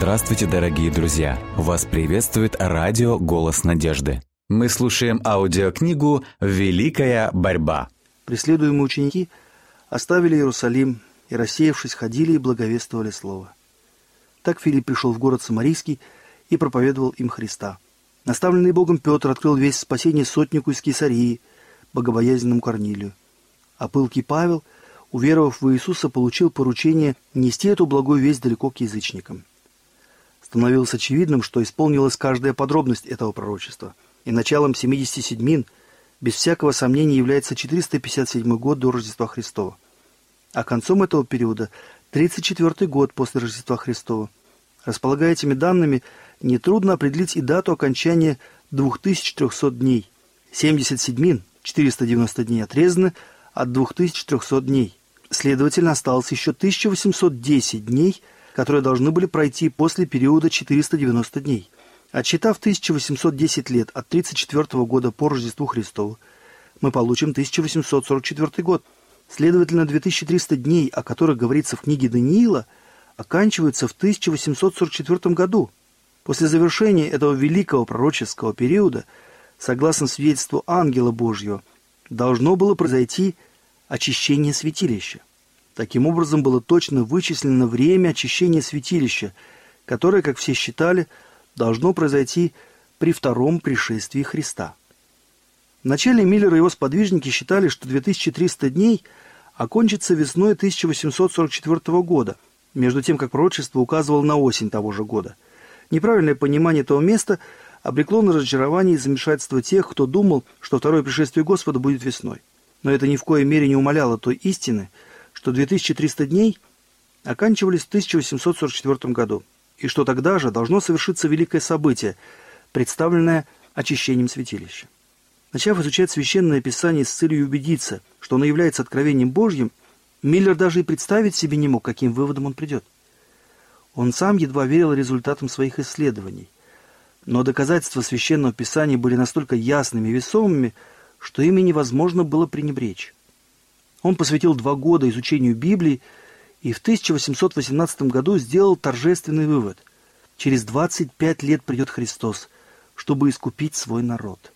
Здравствуйте, дорогие друзья! Вас приветствует радио «Голос надежды». Мы слушаем аудиокнигу «Великая борьба». Преследуемые ученики оставили Иерусалим и, рассеявшись, ходили и благовествовали Слово. Так Филипп пришел в город Самарийский и проповедовал им Христа. Наставленный Богом Петр открыл весь спасение сотнику из Кесарии, богобоязненному Корнилию. А пылкий Павел, уверовав в Иисуса, получил поручение нести эту благую весть далеко к язычникам становилось очевидным, что исполнилась каждая подробность этого пророчества. И началом 77 без всякого сомнения является 457 год до Рождества Христова. А концом этого периода 34 год после Рождества Христова. Располагая этими данными, нетрудно определить и дату окончания 2300 дней. 77 490 дней отрезаны от 2300 дней. Следовательно, осталось еще 1810 дней – которые должны были пройти после периода 490 дней. Отсчитав 1810 лет от 34 года по Рождеству Христову, мы получим 1844 год. Следовательно, 2300 дней, о которых говорится в книге Даниила, оканчиваются в 1844 году. После завершения этого великого пророческого периода, согласно свидетельству ангела Божьего, должно было произойти очищение святилища. Таким образом, было точно вычислено время очищения святилища, которое, как все считали, должно произойти при втором пришествии Христа. Вначале Миллер и его сподвижники считали, что 2300 дней окончится весной 1844 года, между тем, как пророчество указывало на осень того же года. Неправильное понимание этого места обрекло на разочарование и замешательство тех, кто думал, что второе пришествие Господа будет весной. Но это ни в коей мере не умаляло той истины – что 2300 дней оканчивались в 1844 году, и что тогда же должно совершиться великое событие, представленное очищением святилища. Начав изучать Священное Писание с целью убедиться, что оно является откровением Божьим, Миллер даже и представить себе не мог, каким выводом он придет. Он сам едва верил результатам своих исследований. Но доказательства Священного Писания были настолько ясными и весомыми, что ими невозможно было пренебречь. Он посвятил два года изучению Библии и в 1818 году сделал торжественный вывод. Через 25 лет придет Христос, чтобы искупить свой народ.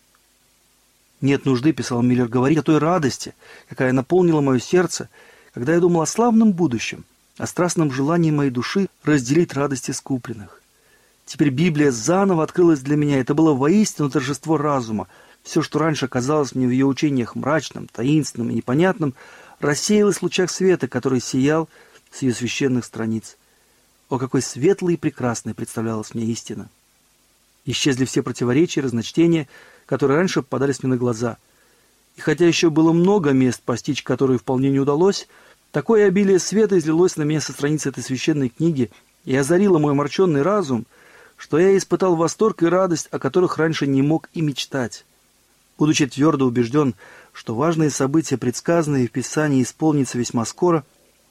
«Нет нужды», — писал Миллер, — «говорить о той радости, какая наполнила мое сердце, когда я думал о славном будущем, о страстном желании моей души разделить радости скупленных. Теперь Библия заново открылась для меня. Это было воистину торжество разума, все, что раньше казалось мне в ее учениях мрачным, таинственным и непонятным, рассеялось в лучах света, который сиял с ее священных страниц. О, какой светлой и прекрасной представлялась мне истина! Исчезли все противоречия, разночтения, которые раньше попадались мне на глаза. И хотя еще было много мест, постичь которые вполне не удалось, такое обилие света излилось на меня со страницы этой священной книги и озарило мой омраченный разум, что я испытал восторг и радость, о которых раньше не мог и мечтать. Будучи твердо убежден, что важные события, предсказанные в Писании, исполнятся весьма скоро,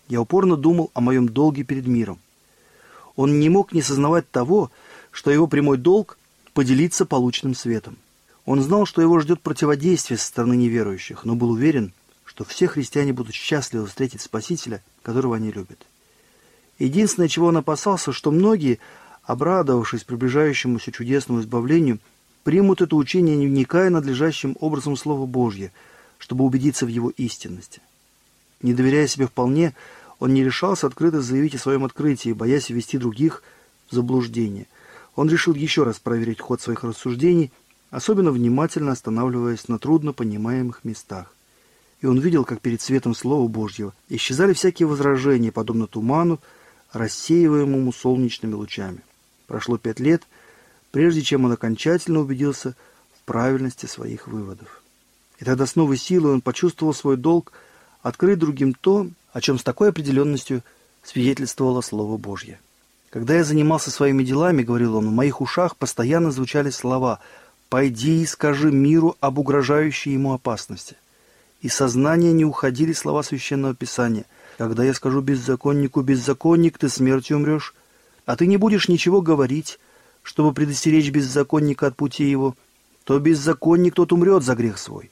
я упорно думал о моем долге перед миром. Он не мог не сознавать того, что его прямой долг – поделиться полученным светом. Он знал, что его ждет противодействие со стороны неверующих, но был уверен, что все христиане будут счастливы встретить Спасителя, которого они любят. Единственное, чего он опасался, что многие, обрадовавшись приближающемуся чудесному избавлению – примут это учение, не вникая надлежащим образом Слова Божье, чтобы убедиться в его истинности. Не доверяя себе вполне, он не решался открыто заявить о своем открытии, боясь ввести других в заблуждение. Он решил еще раз проверить ход своих рассуждений, особенно внимательно останавливаясь на трудно понимаемых местах. И он видел, как перед светом Слова Божьего исчезали всякие возражения, подобно туману, рассеиваемому солнечными лучами. Прошло пять лет — прежде чем он окончательно убедился в правильности своих выводов. И тогда с новой силой он почувствовал свой долг открыть другим то, о чем с такой определенностью свидетельствовало Слово Божье. Когда я занимался своими делами, говорил он, в моих ушах постоянно звучали слова «Пойди и скажи миру об угрожающей ему опасности». Из сознания не уходили слова Священного Писания. «Когда я скажу беззаконнику, беззаконник, ты смертью умрешь, а ты не будешь ничего говорить, чтобы предостеречь беззаконника от пути его, то беззаконник тот умрет за грех свой.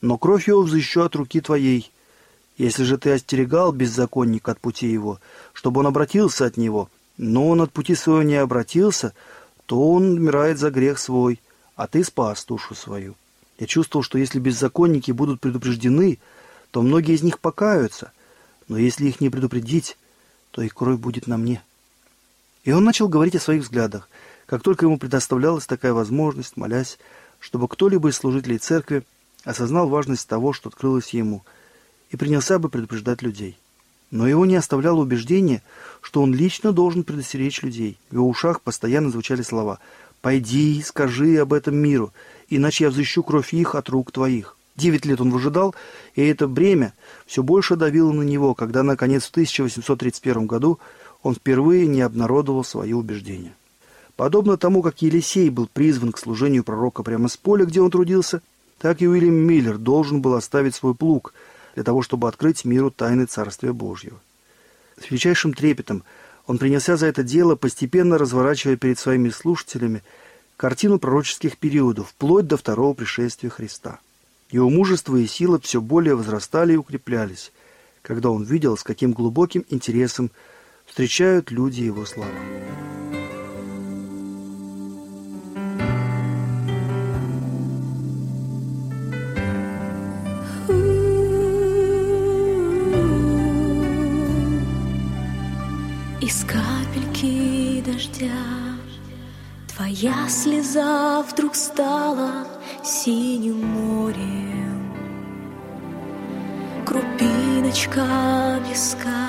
Но кровь его взыщу от руки твоей. Если же ты остерегал беззаконника от пути его, чтобы он обратился от него, но он от пути своего не обратился, то он умирает за грех свой, а ты спас душу свою. Я чувствовал, что если беззаконники будут предупреждены, то многие из них покаются, но если их не предупредить, то их кровь будет на мне. И он начал говорить о своих взглядах, как только ему предоставлялась такая возможность, молясь, чтобы кто-либо из служителей церкви осознал важность того, что открылось ему, и принялся бы предупреждать людей. Но его не оставляло убеждение, что он лично должен предостеречь людей. В его ушах постоянно звучали слова «Пойди, скажи об этом миру, иначе я взыщу кровь их от рук твоих». Девять лет он выжидал, и это бремя все больше давило на него, когда, наконец, в 1831 году он впервые не обнародовал свои убеждения. Подобно тому, как Елисей был призван к служению пророка прямо с поля, где он трудился, так и Уильям Миллер должен был оставить свой плуг для того, чтобы открыть миру тайны Царствия Божьего. С величайшим трепетом он принялся за это дело, постепенно разворачивая перед своими слушателями картину пророческих периодов, вплоть до второго пришествия Христа. Его мужество и сила все более возрастали и укреплялись, когда он видел, с каким глубоким интересом встречают люди его слова. Слеза вдруг стала синим морем. Крупиночка песка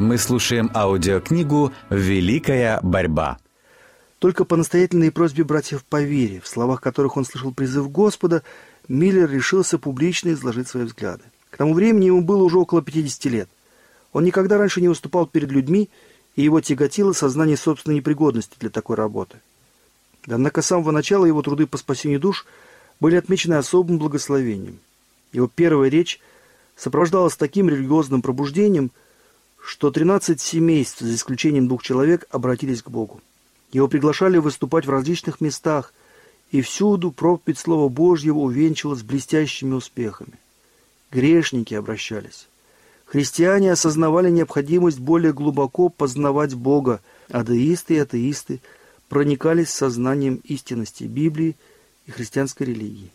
Мы слушаем аудиокнигу «Великая борьба». Только по настоятельной просьбе братьев по вере, в словах которых он слышал призыв Господа, Миллер решился публично изложить свои взгляды. К тому времени ему было уже около 50 лет. Он никогда раньше не выступал перед людьми, и его тяготило сознание собственной непригодности для такой работы. Однако с самого начала его труды по спасению душ были отмечены особым благословением. Его первая речь сопровождалась таким религиозным пробуждением, что 13 семейств, за исключением двух человек, обратились к Богу. Его приглашали выступать в различных местах, и всюду проповедь Слова Божьего увенчивалась блестящими успехами. Грешники обращались. Христиане осознавали необходимость более глубоко познавать Бога, а деисты и атеисты проникались сознанием истинности Библии и христианской религии.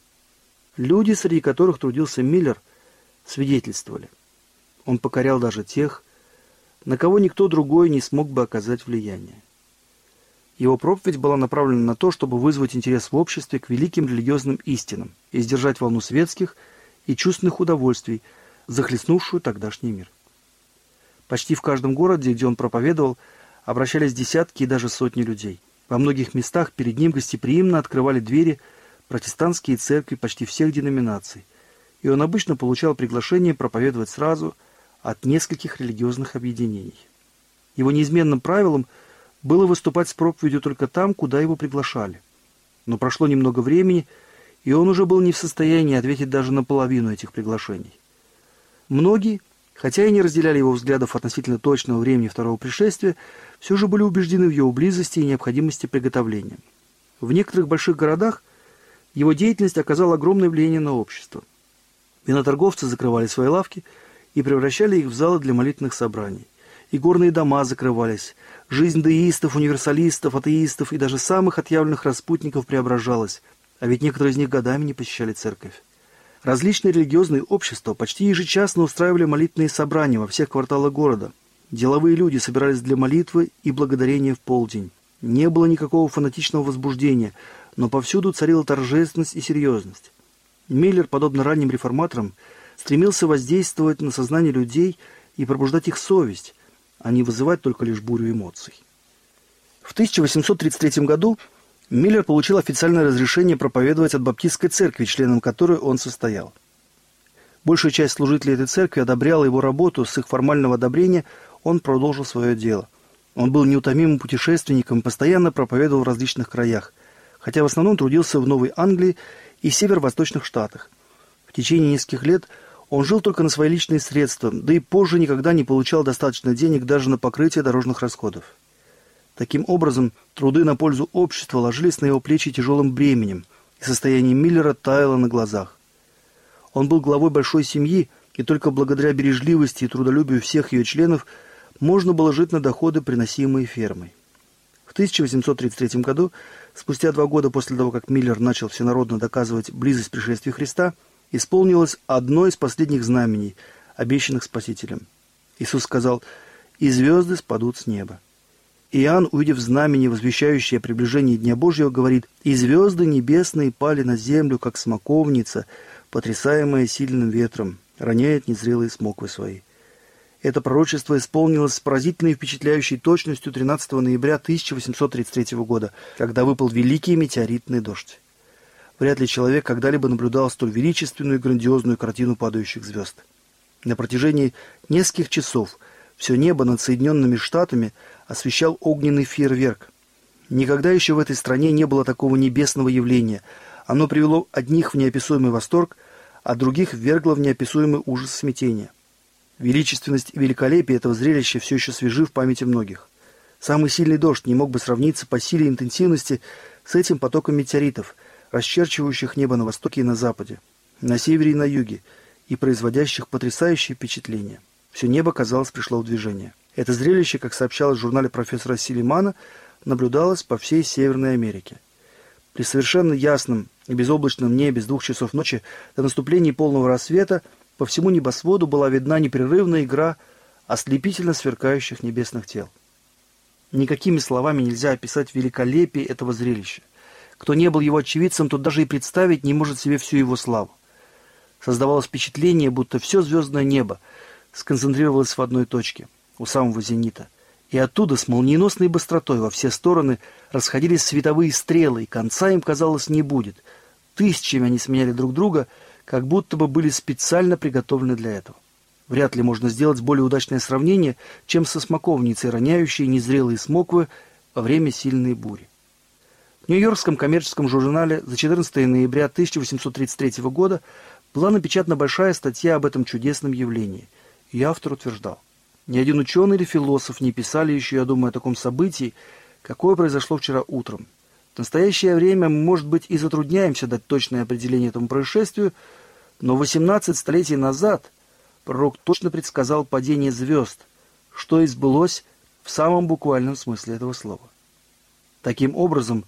Люди, среди которых трудился Миллер, свидетельствовали. Он покорял даже тех, на кого никто другой не смог бы оказать влияние. Его проповедь была направлена на то, чтобы вызвать интерес в обществе к великим религиозным истинам и сдержать волну светских и чувственных удовольствий, захлестнувшую тогдашний мир. Почти в каждом городе, где он проповедовал, обращались десятки и даже сотни людей. Во многих местах перед ним гостеприимно открывали двери протестантские церкви почти всех деноминаций, и он обычно получал приглашение проповедовать сразу от нескольких религиозных объединений. Его неизменным правилом – было выступать с проповедью только там, куда его приглашали. Но прошло немного времени, и он уже был не в состоянии ответить даже на половину этих приглашений. Многие, хотя и не разделяли его взглядов относительно точного времени второго пришествия, все же были убеждены в его близости и необходимости приготовления. В некоторых больших городах его деятельность оказала огромное влияние на общество. Виноторговцы закрывали свои лавки и превращали их в залы для молитвенных собраний. И горные дома закрывались, Жизнь деистов, универсалистов, атеистов и даже самых отъявленных распутников преображалась, а ведь некоторые из них годами не посещали церковь. Различные религиозные общества почти ежечасно устраивали молитвенные собрания во всех кварталах города. Деловые люди собирались для молитвы и благодарения в полдень. Не было никакого фанатичного возбуждения, но повсюду царила торжественность и серьезность. Миллер, подобно ранним реформаторам, стремился воздействовать на сознание людей и пробуждать их совесть, а не вызывать только лишь бурю эмоций. В 1833 году Миллер получил официальное разрешение проповедовать от Баптистской церкви, членом которой он состоял. Большая часть служителей этой церкви одобряла его работу, с их формального одобрения он продолжил свое дело. Он был неутомимым путешественником, постоянно проповедовал в различных краях, хотя в основном трудился в Новой Англии и северо-восточных штатах. В течение нескольких лет – он жил только на свои личные средства, да и позже никогда не получал достаточно денег даже на покрытие дорожных расходов. Таким образом, труды на пользу общества ложились на его плечи тяжелым бременем, и состояние Миллера таяло на глазах. Он был главой большой семьи, и только благодаря бережливости и трудолюбию всех ее членов можно было жить на доходы, приносимые фермой. В 1833 году, спустя два года после того, как Миллер начал всенародно доказывать близость пришествия Христа, исполнилось одно из последних знамений, обещанных Спасителем. Иисус сказал, «И звезды спадут с неба». Иоанн, увидев знамение, возвещающее приближение Дня Божьего, говорит, «И звезды небесные пали на землю, как смоковница, потрясаемая сильным ветром, роняет незрелые смоквы свои». Это пророчество исполнилось с поразительной и впечатляющей точностью 13 ноября 1833 года, когда выпал великий метеоритный дождь. Вряд ли человек когда-либо наблюдал столь величественную и грандиозную картину падающих звезд. На протяжении нескольких часов все небо над Соединенными Штатами освещал огненный фейерверк. Никогда еще в этой стране не было такого небесного явления. Оно привело одних в неописуемый восторг, а других ввергло в неописуемый ужас смятения. Величественность и великолепие этого зрелища все еще свежи в памяти многих. Самый сильный дождь не мог бы сравниться по силе и интенсивности с этим потоком метеоритов – расчерчивающих небо на востоке и на западе, на севере и на юге, и производящих потрясающее впечатление. Все небо, казалось, пришло в движение. Это зрелище, как сообщалось в журнале профессора Силимана, наблюдалось по всей Северной Америке. При совершенно ясном и безоблачном небе с двух часов ночи до наступления полного рассвета по всему небосводу была видна непрерывная игра ослепительно сверкающих небесных тел. Никакими словами нельзя описать великолепие этого зрелища. Кто не был его очевидцем, тот даже и представить не может себе всю его славу. Создавалось впечатление, будто все звездное небо сконцентрировалось в одной точке. у самого зенита. И оттуда с молниеносной быстротой во все стороны расходились световые стрелы, и конца им, казалось, не будет. Тысячами они сменяли друг друга, как будто бы были специально приготовлены для этого. Вряд ли можно сделать более удачное сравнение, чем со смоковницей, роняющей незрелые смоквы во время сильной бури. Нью-Йоркском коммерческом журнале за 14 ноября 1833 года была напечатана большая статья об этом чудесном явлении. И автор утверждал, ни один ученый или философ не писали еще, я думаю, о таком событии, какое произошло вчера утром. В настоящее время мы, может быть, и затрудняемся дать точное определение этому происшествию, но 18 столетий назад пророк точно предсказал падение звезд, что и сбылось в самом буквальном смысле этого слова. Таким образом,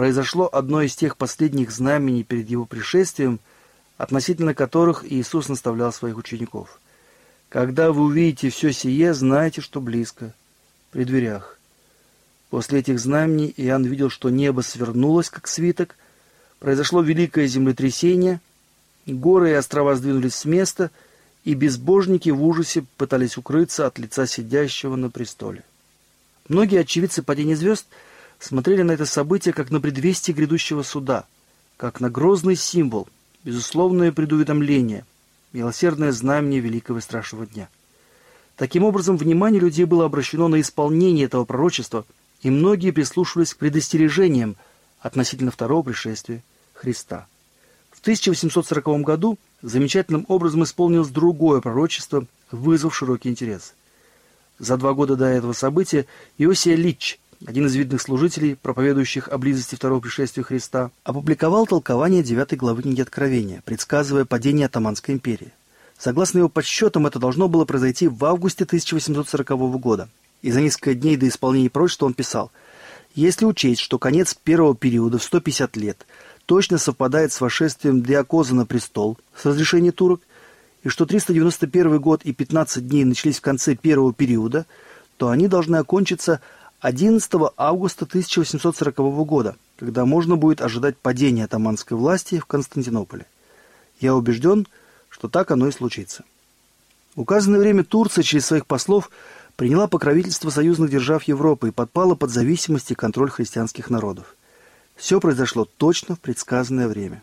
произошло одно из тех последних знамений перед его пришествием, относительно которых Иисус наставлял своих учеников. Когда вы увидите все сие, знайте, что близко, при дверях. После этих знамений Иоанн видел, что небо свернулось, как свиток, произошло великое землетрясение, горы и острова сдвинулись с места, и безбожники в ужасе пытались укрыться от лица сидящего на престоле. Многие очевидцы падения звезд – смотрели на это событие как на предвестие грядущего суда, как на грозный символ, безусловное предуведомление, милосердное знамение великого и страшного дня. Таким образом, внимание людей было обращено на исполнение этого пророчества, и многие прислушивались к предостережениям относительно второго пришествия Христа. В 1840 году замечательным образом исполнилось другое пророчество, вызвав широкий интерес. За два года до этого события Иосия Лич – один из видных служителей, проповедующих о близости второго пришествия Христа, опубликовал толкование 9 главы книги Откровения, предсказывая падение Атаманской империи. Согласно его подсчетам, это должно было произойти в августе 1840 года. И за несколько дней до исполнения пророчества он писал, «Если учесть, что конец первого периода в 150 лет точно совпадает с вошествием Диакоза на престол с разрешения турок, и что 391 год и 15 дней начались в конце первого периода, то они должны окончиться 11 августа 1840 года, когда можно будет ожидать падения атаманской власти в Константинополе. Я убежден, что так оно и случится. В указанное время Турция через своих послов приняла покровительство союзных держав Европы и подпала под зависимость и контроль христианских народов. Все произошло точно в предсказанное время.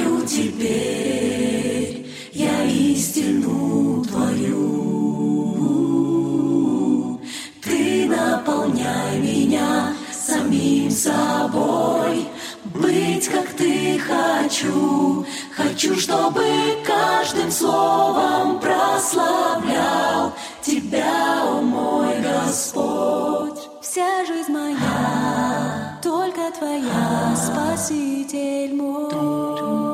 хочу. Хочу, чтобы каждым словом прославлял Тебя, о мой Господь. Вся жизнь моя, только Твоя, Спаситель мой.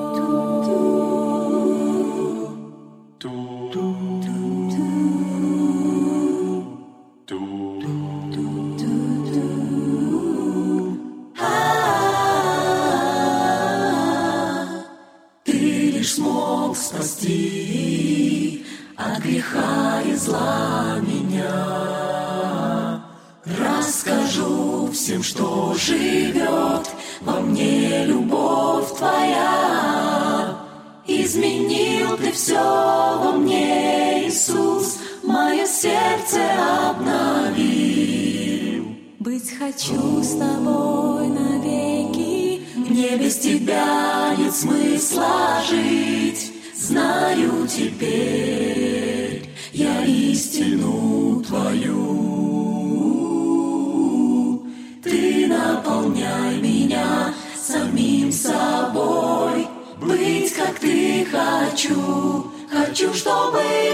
Самим собой, быть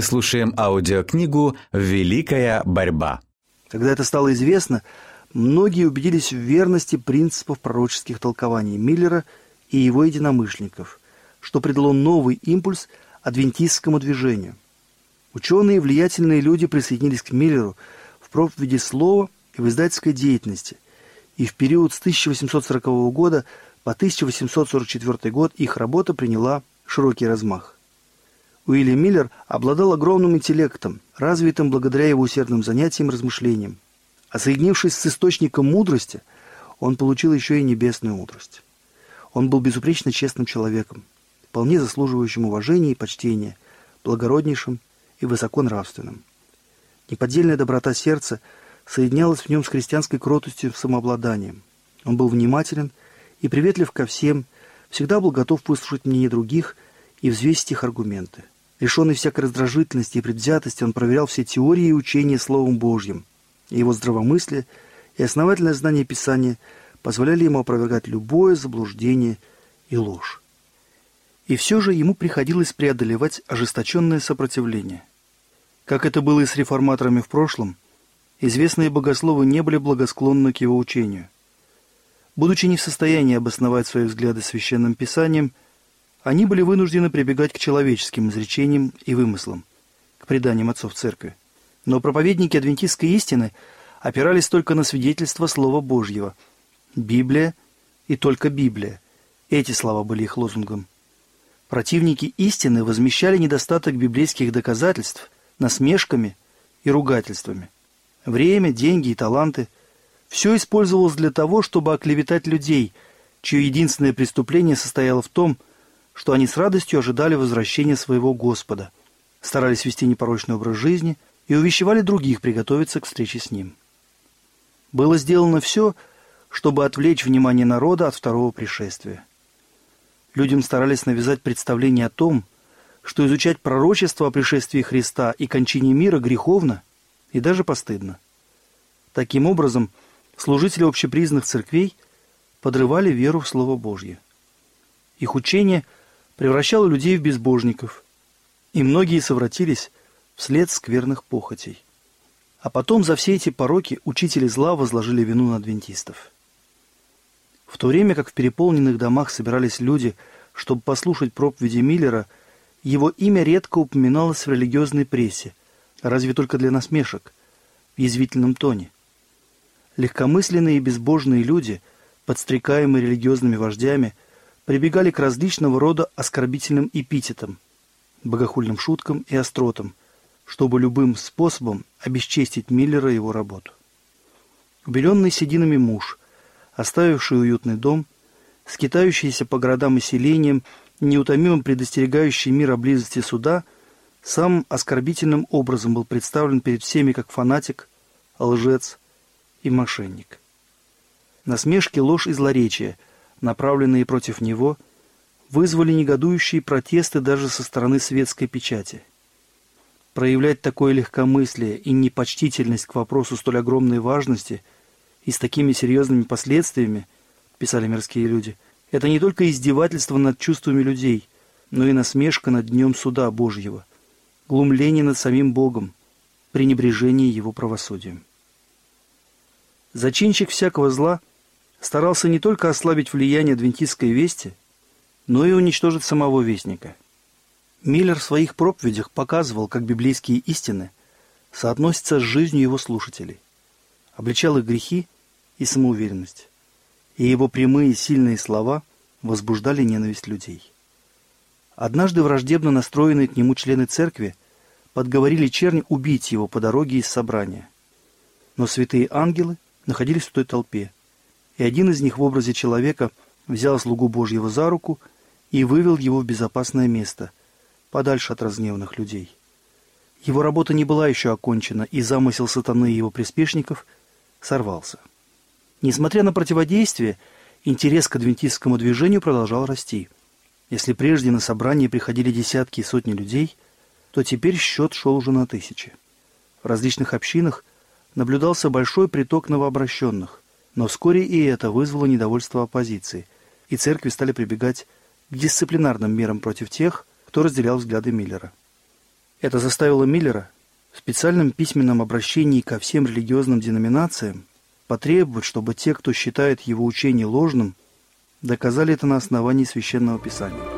Слушаем аудиокнигу «Великая борьба». Когда это стало известно, многие убедились в верности принципов пророческих толкований Миллера и его единомышленников, что придало новый импульс адвентистскому движению. Ученые и влиятельные люди присоединились к Миллеру в проповеди слова и в издательской деятельности, и в период с 1840 года по 1844 год их работа приняла широкий размах. Уильям Миллер обладал огромным интеллектом, развитым благодаря его усердным занятиям и размышлениям. А соединившись с источником мудрости, он получил еще и небесную мудрость. Он был безупречно честным человеком, вполне заслуживающим уважения и почтения, благороднейшим и высоконравственным. Неподдельная доброта сердца соединялась в нем с христианской кротостью и самообладанием. Он был внимателен и приветлив ко всем, всегда был готов выслушать мнение других и взвесить их аргументы. Лишенный всякой раздражительности и предвзятости, он проверял все теории и учения Словом Божьим. И его здравомыслие и основательное знание Писания позволяли ему опровергать любое заблуждение и ложь. И все же ему приходилось преодолевать ожесточенное сопротивление. Как это было и с реформаторами в прошлом, известные богословы не были благосклонны к его учению. Будучи не в состоянии обосновать свои взгляды священным писанием, они были вынуждены прибегать к человеческим изречениям и вымыслам, к преданиям отцов церкви. Но проповедники адвентистской истины опирались только на свидетельство Слова Божьего. Библия и только Библия. Эти слова были их лозунгом. Противники истины возмещали недостаток библейских доказательств насмешками и ругательствами. Время, деньги и таланты – все использовалось для того, чтобы оклеветать людей, чье единственное преступление состояло в том, что они с радостью ожидали возвращения своего Господа, старались вести непорочный образ жизни и увещевали других приготовиться к встрече с Ним. Было сделано все, чтобы отвлечь внимание народа от второго пришествия. Людям старались навязать представление о том, что изучать пророчество о пришествии Христа и кончине мира греховно и даже постыдно. Таким образом, служители общепризнанных церквей подрывали веру в Слово Божье. Их учение – превращала людей в безбожников, и многие совратились вслед скверных похотей. А потом за все эти пороки учители зла возложили вину на адвентистов. В то время как в переполненных домах собирались люди, чтобы послушать проповеди Миллера, его имя редко упоминалось в религиозной прессе, разве только для насмешек, в язвительном тоне. Легкомысленные и безбожные люди, подстрекаемые религиозными вождями – прибегали к различного рода оскорбительным эпитетам, богохульным шуткам и остротам, чтобы любым способом обесчестить Миллера и его работу. Убеленный сединами муж, оставивший уютный дом, скитающийся по городам и селениям, неутомимо предостерегающий мир о близости суда, самым оскорбительным образом был представлен перед всеми как фанатик, лжец и мошенник. Насмешки, ложь и злоречие – направленные против него, вызвали негодующие протесты даже со стороны светской печати. Проявлять такое легкомыслие и непочтительность к вопросу столь огромной важности и с такими серьезными последствиями, писали мирские люди, это не только издевательство над чувствами людей, но и насмешка над днем суда Божьего, глумление над самим Богом, пренебрежение его правосудием. Зачинщик всякого зла – старался не только ослабить влияние адвентистской вести, но и уничтожить самого вестника. Миллер в своих проповедях показывал, как библейские истины соотносятся с жизнью его слушателей, обличал их грехи и самоуверенность, и его прямые сильные слова возбуждали ненависть людей. Однажды враждебно настроенные к нему члены церкви подговорили черни убить его по дороге из собрания. Но святые ангелы находились в той толпе – и один из них в образе человека взял слугу Божьего за руку и вывел его в безопасное место, подальше от разгневанных людей. Его работа не была еще окончена, и замысел сатаны и его приспешников сорвался. Несмотря на противодействие, интерес к адвентистскому движению продолжал расти. Если прежде на собрание приходили десятки и сотни людей, то теперь счет шел уже на тысячи. В различных общинах наблюдался большой приток новообращенных, но вскоре и это вызвало недовольство оппозиции, и церкви стали прибегать к дисциплинарным мерам против тех, кто разделял взгляды Миллера. Это заставило Миллера в специальном письменном обращении ко всем религиозным деноминациям потребовать, чтобы те, кто считает его учение ложным, доказали это на основании Священного Писания.